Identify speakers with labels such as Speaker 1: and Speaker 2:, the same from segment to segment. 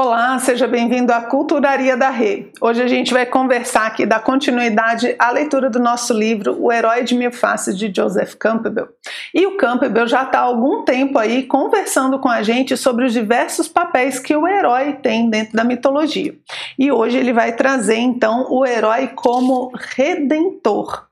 Speaker 1: Olá, seja bem-vindo à Culturaria da Rê. Hoje a gente vai conversar aqui, dar continuidade à leitura do nosso livro O Herói de Mil Faces, de Joseph Campbell. E o Campbell já está há algum tempo aí conversando com a gente sobre os diversos papéis que o herói tem dentro da mitologia. E hoje ele vai trazer então o herói como redentor.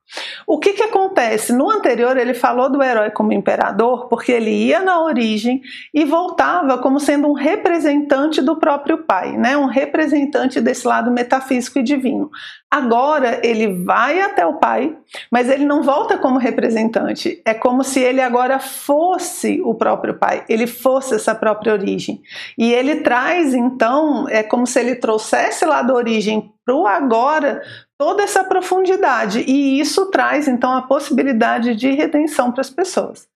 Speaker 1: O que, que acontece? No anterior, ele falou do herói como imperador porque ele ia na origem e voltava como sendo um representante do próprio pai, né? um representante desse lado metafísico e divino. Agora ele vai até o pai, mas ele não volta como representante. É como se ele agora fosse o próprio pai, ele fosse essa própria origem. E ele traz, então, é como se ele trouxesse lá da origem para o agora toda essa profundidade. E isso traz, então, a possibilidade de redenção para as pessoas.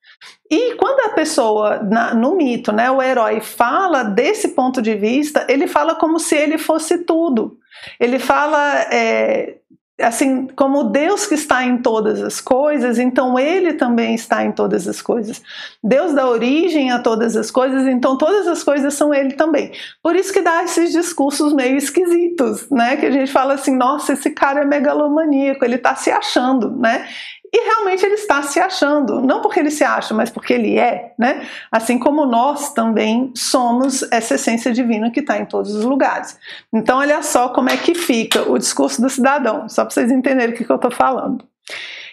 Speaker 1: E quando a pessoa, na, no mito, né, o herói fala desse ponto de vista, ele fala como se ele fosse tudo. Ele fala é, assim, como Deus que está em todas as coisas, então ele também está em todas as coisas. Deus dá origem a todas as coisas, então todas as coisas são ele também. Por isso que dá esses discursos meio esquisitos, né? Que a gente fala assim, nossa, esse cara é megalomaníaco, ele está se achando, né? E realmente ele está se achando, não porque ele se acha, mas porque ele é, né? Assim como nós também somos essa essência divina que está em todos os lugares. Então, olha só como é que fica o discurso do cidadão, só para vocês entenderem o que, que eu estou falando.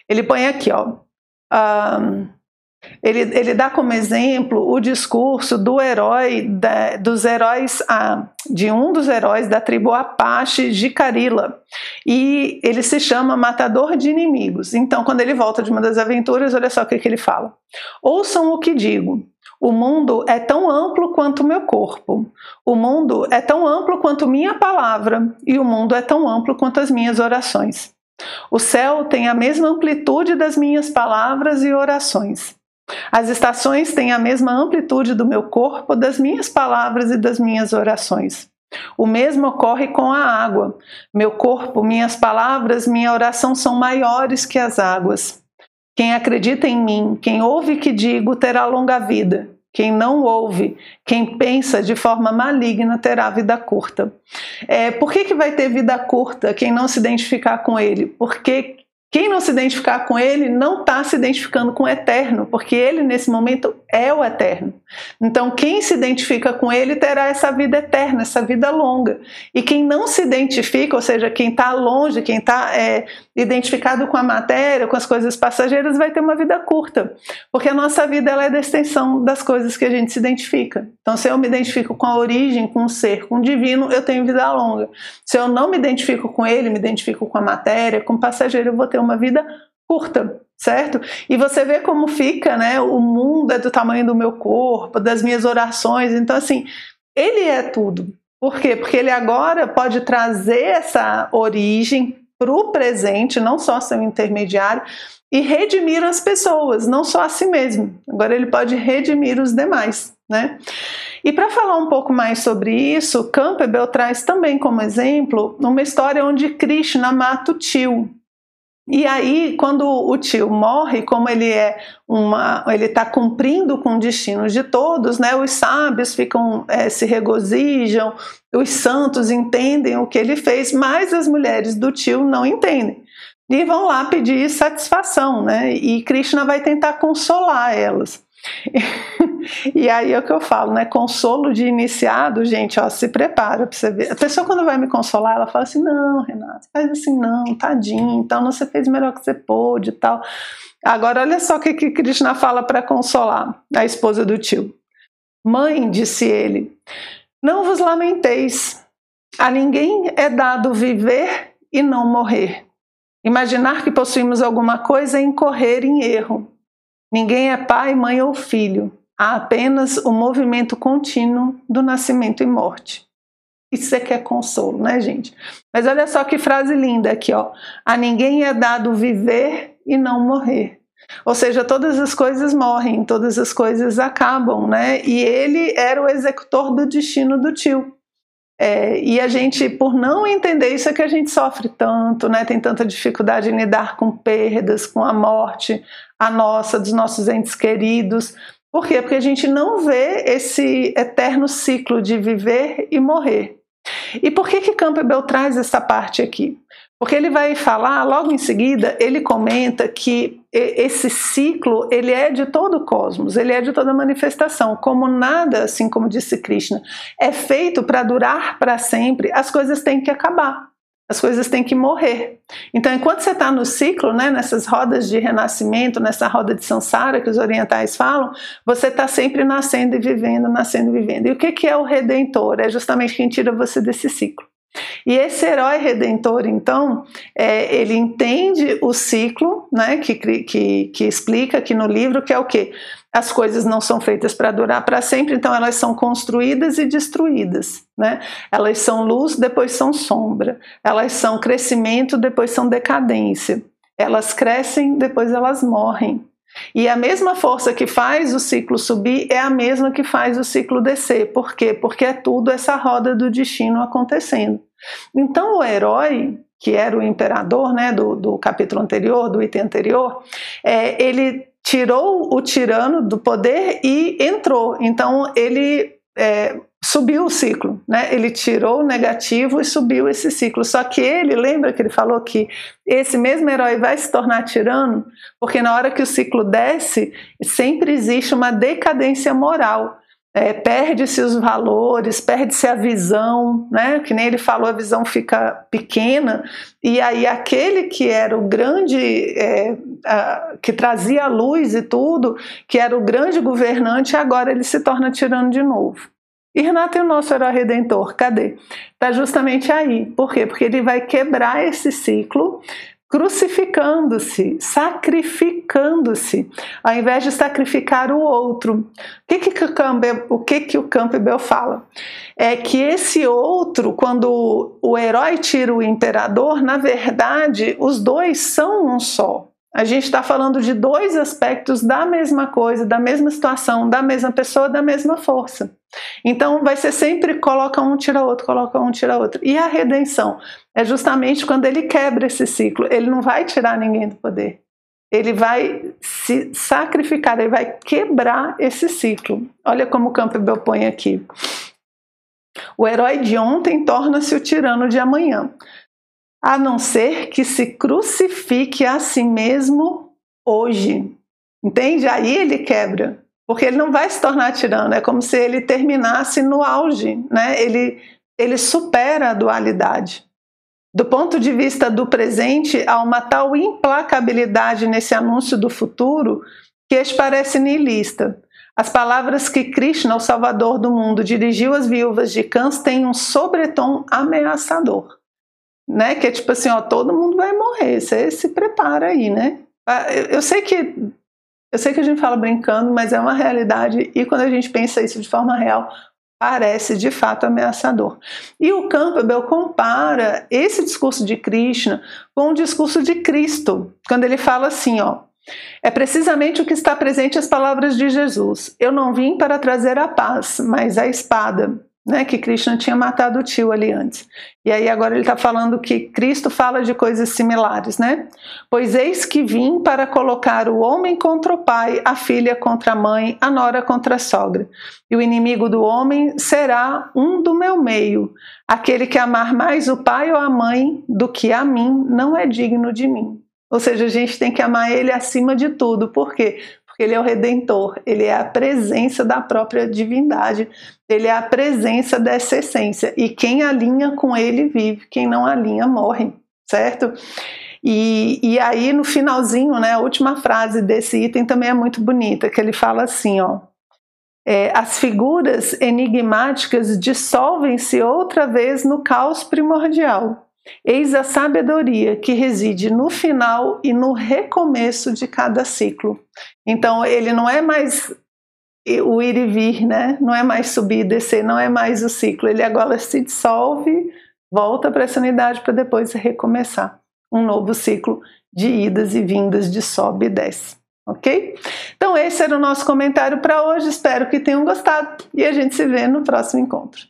Speaker 1: Ele põe aqui, ó. Um, ele, ele dá como exemplo o discurso do herói, da, dos heróis, de um dos heróis da tribo Apache de Carila. E ele se chama Matador de Inimigos. Então, quando ele volta de uma das aventuras, olha só o que, que ele fala. Ouçam o que digo. O mundo é tão amplo quanto meu corpo. O mundo é tão amplo quanto minha palavra. E o mundo é tão amplo quanto as minhas orações. O céu tem a mesma amplitude das minhas palavras e orações. As estações têm a mesma amplitude do meu corpo, das minhas palavras e das minhas orações. O mesmo ocorre com a água. Meu corpo, minhas palavras, minha oração são maiores que as águas. Quem acredita em mim, quem ouve o que digo, terá longa vida. Quem não ouve, quem pensa de forma maligna, terá vida curta. É, por que, que vai ter vida curta quem não se identificar com ele? Porque quem não se identificar com ele não está se identificando com o eterno, porque ele nesse momento é o eterno. Então, quem se identifica com ele terá essa vida eterna, essa vida longa. E quem não se identifica, ou seja, quem está longe, quem está é, identificado com a matéria, com as coisas passageiras, vai ter uma vida curta, porque a nossa vida ela é da extensão das coisas que a gente se identifica. Então, se eu me identifico com a origem, com o ser, com o divino, eu tenho vida longa. Se eu não me identifico com ele, me identifico com a matéria, com o passageiro, eu vou ter ter uma vida curta, certo? E você vê como fica, né? O mundo é do tamanho do meu corpo, das minhas orações. Então, assim, ele é tudo. Por quê? Porque ele agora pode trazer essa origem para o presente, não só ser um intermediário, e redimir as pessoas, não só a si mesmo. Agora ele pode redimir os demais, né? E para falar um pouco mais sobre isso, Campbell traz também como exemplo uma história onde Krishna mata o tio, e aí, quando o tio morre, como ele é uma, ele está cumprindo com o destino de todos, né? Os sábios ficam é, se regozijam, os santos entendem o que ele fez, mas as mulheres do tio não entendem e vão lá pedir satisfação, né? E Krishna vai tentar consolar elas. E aí é o que eu falo, né? Consolo de iniciado, gente, ó, se prepara para você ver. A pessoa quando vai me consolar, ela fala assim: "Não, Renato, faz assim não, tadinho, então você fez o melhor que você pôde e tal". Agora olha só o que que Krishna fala para consolar a esposa do tio. Mãe, disse ele, não vos lamenteis. A ninguém é dado viver e não morrer. Imaginar que possuímos alguma coisa é incorrer em erro. Ninguém é pai, mãe ou filho. Há apenas o movimento contínuo do nascimento e morte. Isso é que é consolo, né, gente? Mas olha só que frase linda aqui, ó. A ninguém é dado viver e não morrer. Ou seja, todas as coisas morrem, todas as coisas acabam, né? E ele era o executor do destino do tio. É, e a gente, por não entender isso, é que a gente sofre tanto, né? tem tanta dificuldade em lidar com perdas, com a morte, a nossa, dos nossos entes queridos. Por quê? Porque a gente não vê esse eterno ciclo de viver e morrer. E por que que Campbell traz essa parte aqui? Porque ele vai falar, logo em seguida, ele comenta que esse ciclo, ele é de todo o cosmos, ele é de toda manifestação. Como nada, assim como disse Krishna, é feito para durar para sempre, as coisas têm que acabar. As coisas têm que morrer. Então, enquanto você está no ciclo, né, nessas rodas de renascimento, nessa roda de samsara que os orientais falam, você está sempre nascendo e vivendo, nascendo e vivendo. E o que, que é o redentor? É justamente quem tira você desse ciclo. E esse herói redentor, então, é, ele entende o ciclo, né, que, que, que explica aqui no livro, que é o quê? As coisas não são feitas para durar para sempre, então elas são construídas e destruídas. Né? Elas são luz, depois são sombra. Elas são crescimento, depois são decadência. Elas crescem, depois elas morrem. E a mesma força que faz o ciclo subir é a mesma que faz o ciclo descer. Por quê? Porque é tudo essa roda do destino acontecendo. Então o herói, que era o imperador né, do, do capítulo anterior, do item anterior, é, ele tirou o tirano do poder e entrou. Então ele é, subiu o ciclo, né? Ele tirou o negativo e subiu esse ciclo. Só que ele, lembra que ele falou que esse mesmo herói vai se tornar tirano, porque na hora que o ciclo desce, sempre existe uma decadência moral. É, perde-se os valores, perde-se a visão, né? Que nem ele falou, a visão fica pequena, e aí aquele que era o grande, é, a, que trazia a luz e tudo, que era o grande governante, agora ele se torna tirano de novo. E Renato é o nosso herói redentor, cadê? Está justamente aí. Por quê? Porque ele vai quebrar esse ciclo crucificando-se, sacrificando-se, ao invés de sacrificar o outro. O que, que, o, Campbell, o que, que o Campbell fala? É que esse outro, quando o herói tira o imperador, na verdade, os dois são um só. A gente está falando de dois aspectos da mesma coisa, da mesma situação, da mesma pessoa, da mesma força. Então vai ser sempre coloca um, tira outro, coloca um, tira outro. E a redenção é justamente quando ele quebra esse ciclo. Ele não vai tirar ninguém do poder. Ele vai se sacrificar, ele vai quebrar esse ciclo. Olha como o Campbell põe aqui. O herói de ontem torna-se o tirano de amanhã a não ser que se crucifique a si mesmo hoje. Entende? Aí ele quebra, porque ele não vai se tornar tirano, é como se ele terminasse no auge, né? Ele, ele supera a dualidade. Do ponto de vista do presente, há uma tal implacabilidade nesse anúncio do futuro que este parece niilista. As palavras que Krishna, o salvador do mundo, dirigiu às viúvas de cães têm um sobretom ameaçador né? Que é tipo assim, ó, todo mundo vai morrer, você se prepara aí, né? Ah, eu sei que eu sei que a gente fala brincando, mas é uma realidade e quando a gente pensa isso de forma real, parece de fato ameaçador. E o Campbell compara esse discurso de Krishna com o discurso de Cristo, quando ele fala assim, ó, é precisamente o que está presente as palavras de Jesus. Eu não vim para trazer a paz, mas a espada né, que Krishna tinha matado o tio ali antes. E aí agora ele está falando que Cristo fala de coisas similares, né? Pois eis que vim para colocar o homem contra o pai, a filha contra a mãe, a nora contra a sogra. E o inimigo do homem será um do meu meio. Aquele que amar mais o pai ou a mãe do que a mim não é digno de mim. Ou seja, a gente tem que amar ele acima de tudo. Por quê? Porque ele é o redentor, ele é a presença da própria divindade, ele é a presença dessa essência. E quem alinha com ele vive, quem não alinha morre, certo? E, e aí no finalzinho, né, a última frase desse item também é muito bonita, que ele fala assim, ó. É, as figuras enigmáticas dissolvem-se outra vez no caos primordial. Eis a sabedoria que reside no final e no recomeço de cada ciclo. Então, ele não é mais o ir e vir, né? Não é mais subir e descer, não é mais o ciclo. Ele agora se dissolve, volta para essa unidade para depois recomeçar um novo ciclo de idas e vindas, de sobe e desce. Ok? Então, esse era o nosso comentário para hoje. Espero que tenham gostado e a gente se vê no próximo encontro.